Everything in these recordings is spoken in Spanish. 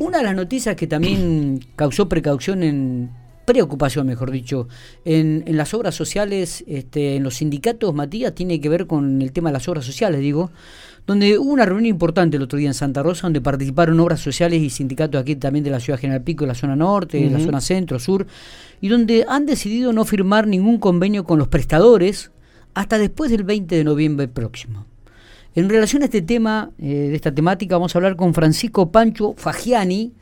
Una de las noticias que también causó precaución en preocupación, mejor dicho, en, en las obras sociales, este, en los sindicatos, Matías, tiene que ver con el tema de las obras sociales, digo, donde hubo una reunión importante el otro día en Santa Rosa, donde participaron obras sociales y sindicatos aquí también de la ciudad General Pico, de la zona norte, de la zona centro, sur, y donde han decidido no firmar ningún convenio con los prestadores hasta después del 20 de noviembre próximo. En relación a este tema, eh, de esta temática, vamos a hablar con Francisco Pancho Fagiani,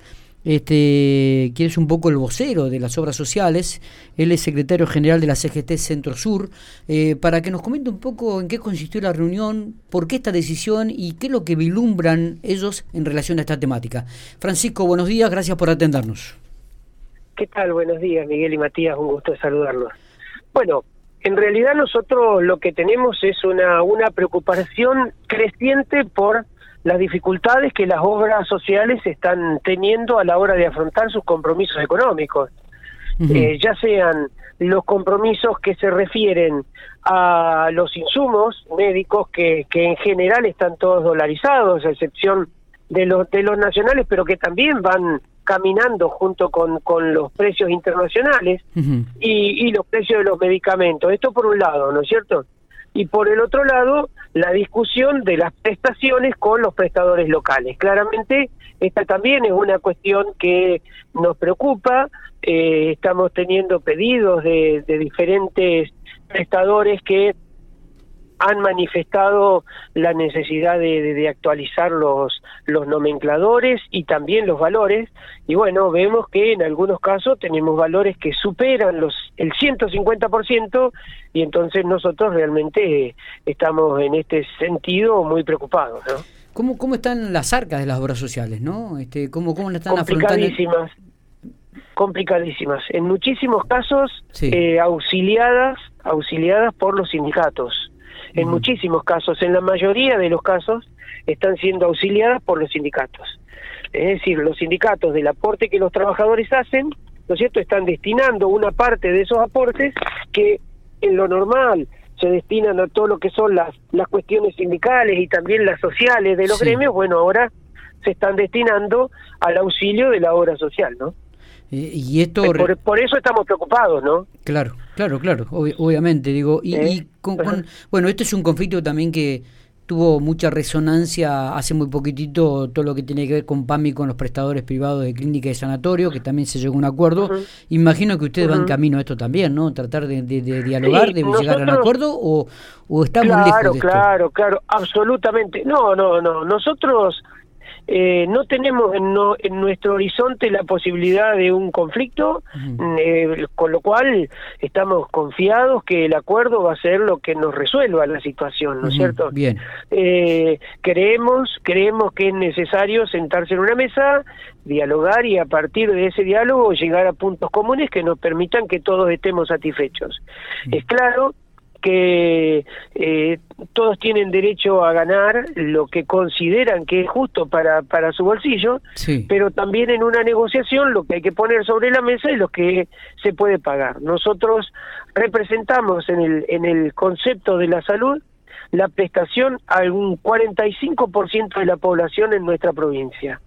este, que es un poco el vocero de las obras sociales, él es secretario general de la CGT Centro Sur, eh, para que nos comente un poco en qué consistió la reunión, por qué esta decisión y qué es lo que vislumbran ellos en relación a esta temática. Francisco, buenos días, gracias por atendernos. ¿Qué tal? Buenos días, Miguel y Matías, un gusto saludarlos. Bueno, en realidad nosotros lo que tenemos es una, una preocupación creciente por las dificultades que las obras sociales están teniendo a la hora de afrontar sus compromisos económicos, eh, ya sean los compromisos que se refieren a los insumos médicos que, que en general están todos dolarizados, a excepción de los de los nacionales, pero que también van caminando junto con, con los precios internacionales y, y los precios de los medicamentos. Esto por un lado, ¿no es cierto? y por el otro lado la discusión de las prestaciones con los prestadores locales. Claramente esta también es una cuestión que nos preocupa, eh, estamos teniendo pedidos de, de diferentes prestadores que han manifestado la necesidad de, actualizar los, los nomencladores y también los valores y bueno, vemos que en algunos casos tenemos valores que superan los el 150% y entonces nosotros realmente estamos en este sentido muy preocupados, ¿no? ¿Cómo, cómo están las arcas de las obras sociales, no? Este, ¿cómo, cómo están complicadísimas, complicadísimas. En muchísimos casos eh, auxiliadas, auxiliadas por los sindicatos en muchísimos casos, en la mayoría de los casos, están siendo auxiliadas por los sindicatos. Es decir, los sindicatos del aporte que los trabajadores hacen, ¿no es cierto?, están destinando una parte de esos aportes que en lo normal se destinan a todo lo que son las, las cuestiones sindicales y también las sociales de los gremios, bueno, ahora se están destinando al auxilio de la obra social, ¿no? y esto por, eso estamos preocupados, ¿no? Claro, claro, claro, obviamente digo y, ¿Eh? con, bueno, esto es un conflicto también que tuvo mucha resonancia hace muy poquitito todo lo que tiene que ver con PAMI con los prestadores privados de clínica y sanatorio, que también se llegó a un acuerdo. Imagino que ustedes van camino a esto también, ¿no? Tratar de, dialogar, de llegar a un acuerdo o, o estamos lejos de esto. Claro, claro, absolutamente. No, no, no. Nosotros eh, no tenemos en, en, nuestro horizonte la posibilidad de un conflicto, eh, con lo cual estamos confiados que el acuerdo va a ser lo que nos resuelva la situación, ¿no es cierto? Bien. Eh, creemos, creemos que es necesario sentarse en una mesa, dialogar y a partir de ese diálogo llegar a puntos comunes que nos permitan que todos estemos satisfechos. Es claro que eh, todos tienen derecho a ganar lo que consideran que es justo para, para su bolsillo, pero también en una negociación lo que hay que poner sobre la mesa es lo que se puede pagar. Nosotros representamos en el, en el concepto de la salud la prestación a un 45% de la población en nuestra provincia.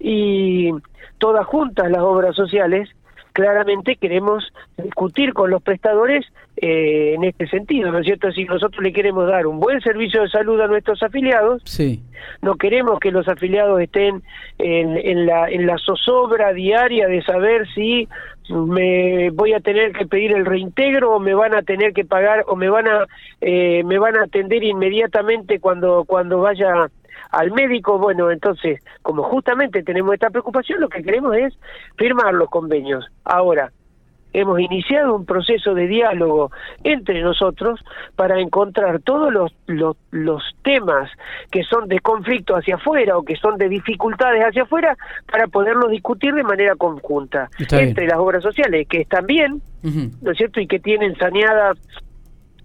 Y todas juntas las obras sociales claramente queremos discutir con los prestadores eh, en este sentido, ¿no es cierto? Si nosotros le queremos dar un buen servicio de salud a nuestros afiliados, sí. no queremos que los afiliados estén en, en, la, en la zozobra diaria de saber si me voy a tener que pedir el reintegro o me van a tener que pagar o me van a eh, me van a atender inmediatamente cuando cuando vaya al médico, bueno, entonces, como justamente tenemos esta preocupación, lo que queremos es firmar los convenios. Ahora, hemos iniciado un proceso de diálogo entre nosotros para encontrar todos los, los, los, temas que son de conflicto hacia afuera o que son de dificultades hacia afuera para poderlos discutir de manera conjunta entre las obras sociales que están bien, ¿no es cierto? Y que tienen saneadas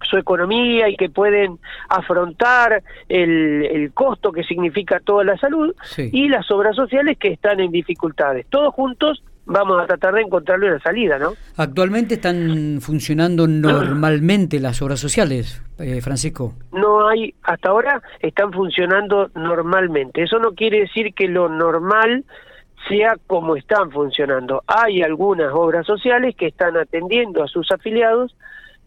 su economía y que pueden afrontar el, el costo que significa toda la salud y las obras sociales que están en dificultades. Todos juntos vamos a tratar de encontrarle una salida, ¿no? Actualmente están funcionando normalmente las obras sociales, eh, Francisco. No hay, hasta ahora están funcionando normalmente. Eso no quiere decir que lo normal sea como están funcionando. Hay algunas obras sociales que están atendiendo a sus afiliados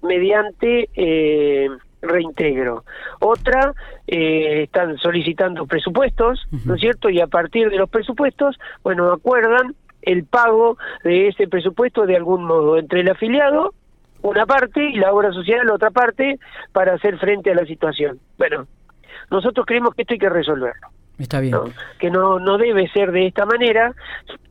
mediante eh, reintegro. Otra, eh, están solicitando presupuestos, ¿no es cierto? Y a partir de los presupuestos, bueno, acuerdan el pago de ese presupuesto de algún modo entre el afiliado una parte y la obra social la otra parte para hacer frente a la situación. Bueno, nosotros creemos que esto hay que resolverlo. Está bien. Que no, no debe ser de esta manera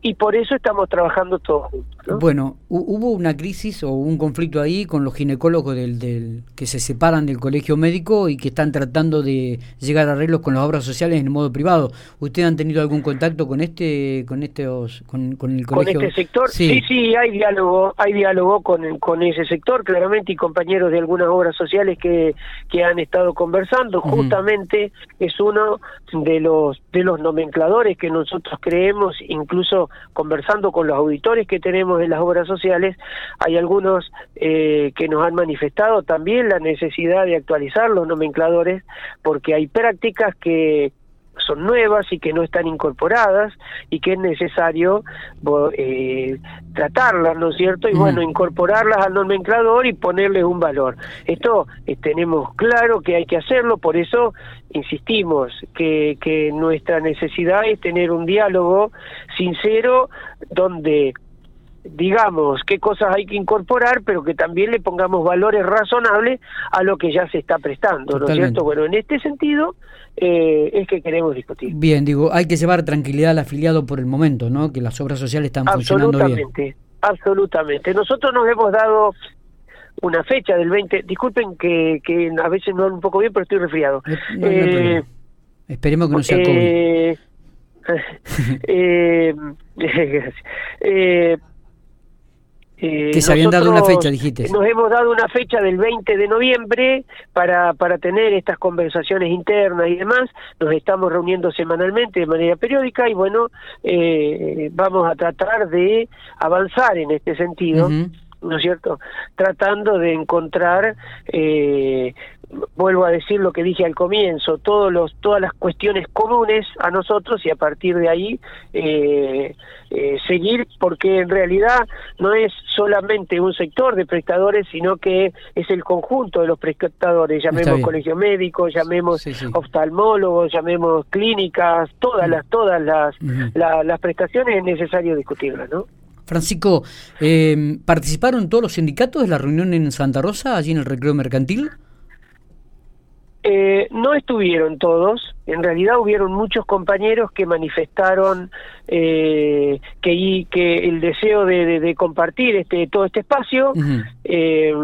y por eso estamos trabajando todos juntos. Bueno, hubo una crisis o un conflicto ahí con los ginecólogos del, del, que se separan del colegio médico y que están tratando de llegar a arreglos con las obras sociales en el modo privado. ¿Ustedes han tenido algún contacto con este con estos con, con el colegio? Con este sector, sí, sí, hay diálogo, hay diálogo con, con ese sector claramente y compañeros de algunas obras sociales que, que han estado conversando. Justamente es uno de los de los nomencladores que nosotros creemos, incluso conversando con los auditores que tenemos en las obras sociales, hay algunos eh, que nos han manifestado también la necesidad de actualizar los nomencladores porque hay prácticas que son nuevas y que no están incorporadas y que es necesario eh, tratarlas, ¿no es cierto? Y bueno, incorporarlas al nomenclador y ponerles un valor. Esto eh, tenemos claro que hay que hacerlo, por eso insistimos que, que nuestra necesidad es tener un diálogo sincero donde digamos qué cosas hay que incorporar, pero que también le pongamos valores razonables a lo que ya se está prestando, ¿no es cierto? Bueno, en este sentido eh, es que queremos discutir. Bien, digo, hay que llevar tranquilidad al afiliado por el momento, ¿no? Que las obras sociales están funcionando bien. Absolutamente, absolutamente. Nosotros nos hemos dado una fecha del 20, disculpen que, que a veces no hablo un poco bien, pero estoy resfriado. Eh, Esperemos que no sea COVID. Eh, eh, eh, eh, que se habían dado una fecha, dijiste. Nos hemos dado una fecha del 20 de noviembre para, para tener estas conversaciones internas y demás. Nos estamos reuniendo semanalmente de manera periódica y bueno, eh, vamos a tratar de avanzar en este sentido. ¿no es cierto? Tratando de encontrar eh, vuelvo a decir lo que dije al comienzo, todos los, todas las cuestiones comunes a nosotros y a partir de ahí eh, eh, seguir, porque en realidad no es solamente un sector de prestadores, sino que es el conjunto de los prestadores, llamemos colegio médico, llamemos oftalmólogos, llamemos clínicas, todas las, todas las, las prestaciones es necesario discutirlas, ¿no? Francisco, eh, ¿participaron todos los sindicatos de la reunión en Santa Rosa, allí en el recreo mercantil? Eh, no estuvieron todos, en realidad hubieron muchos compañeros que manifestaron eh, que, que el deseo de, compartir este todo este espacio. eh,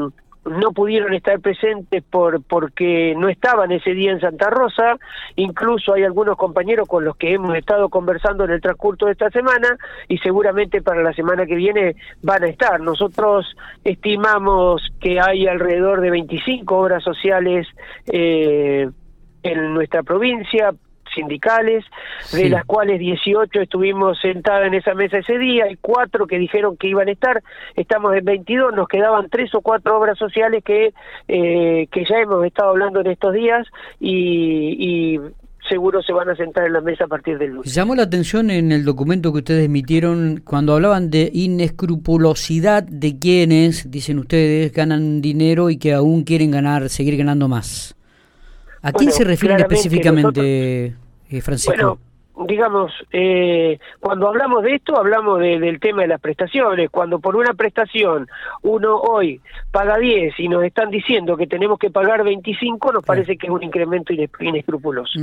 no pudieron estar presentes por porque no estaban ese día en Santa Rosa, incluso hay algunos compañeros con los que hemos estado conversando en el transcurso de esta semana y seguramente para la semana que viene van a estar. Nosotros estimamos que hay alrededor de 25 obras sociales eh, en nuestra provincia, sindicales, de las cuales 18 estuvimos sentadas en esa mesa ese día, y cuatro que dijeron que iban a estar, estamos en 22, nos quedaban tres o cuatro obras sociales que, eh, que ya hemos estado hablando en estos días y, seguro se van a sentar en la mesa a partir del lunes. Llamó la atención en el documento que ustedes emitieron cuando hablaban de inescrupulosidad de quienes, dicen ustedes, ganan dinero y que aún quieren ganar, seguir ganando más. ¿A quién se refieren específicamente? Eh, bueno, digamos, eh, cuando hablamos de esto, hablamos del tema de las prestaciones. Cuando por una prestación uno hoy paga 10 y nos están diciendo que tenemos que pagar 25, nos parece que es un incremento inescrupuloso.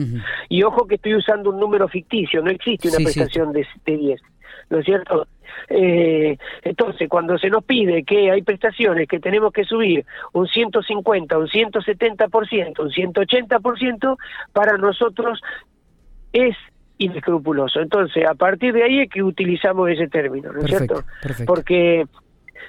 Y ojo que estoy usando un número ficticio, no existe una prestación De, de 10. ¿No es cierto? Eh, entonces, cuando se nos pide que hay prestaciones que tenemos que subir un 150, un 170%, un 180%, para nosotros es inescrupuloso. Entonces, a partir de ahí es que utilizamos ese término, ¿no es cierto? Porque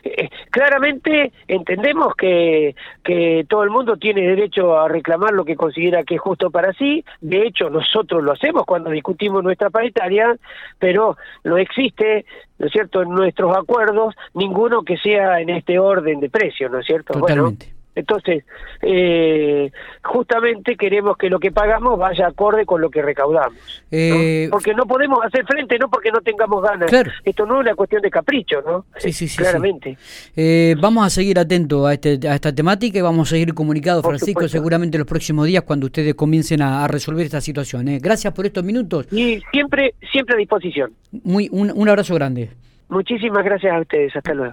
eh, claramente entendemos que, que todo el mundo tiene derecho a reclamar lo que considera que es justo para sí, de hecho nosotros lo hacemos cuando discutimos nuestra paritaria, pero no existe, ¿no es cierto?, en nuestros acuerdos ninguno que sea en este orden de precio, ¿no es cierto? Totalmente. Entonces, eh, justamente queremos que lo que pagamos vaya acorde con lo que recaudamos. Eh, porque no podemos hacer frente, no porque no tengamos ganas. Esto no es una cuestión de capricho, ¿no? Sí, sí, sí. Claramente. Eh, vamos a seguir atentos a, este, a esta temática y vamos a seguir comunicados, Francisco, seguramente los próximos días cuando ustedes comiencen a, resolver esta situación. Gracias por estos minutos. Y siempre, siempre a disposición. Muy, un, un abrazo grande. Muchísimas gracias a ustedes. Hasta luego.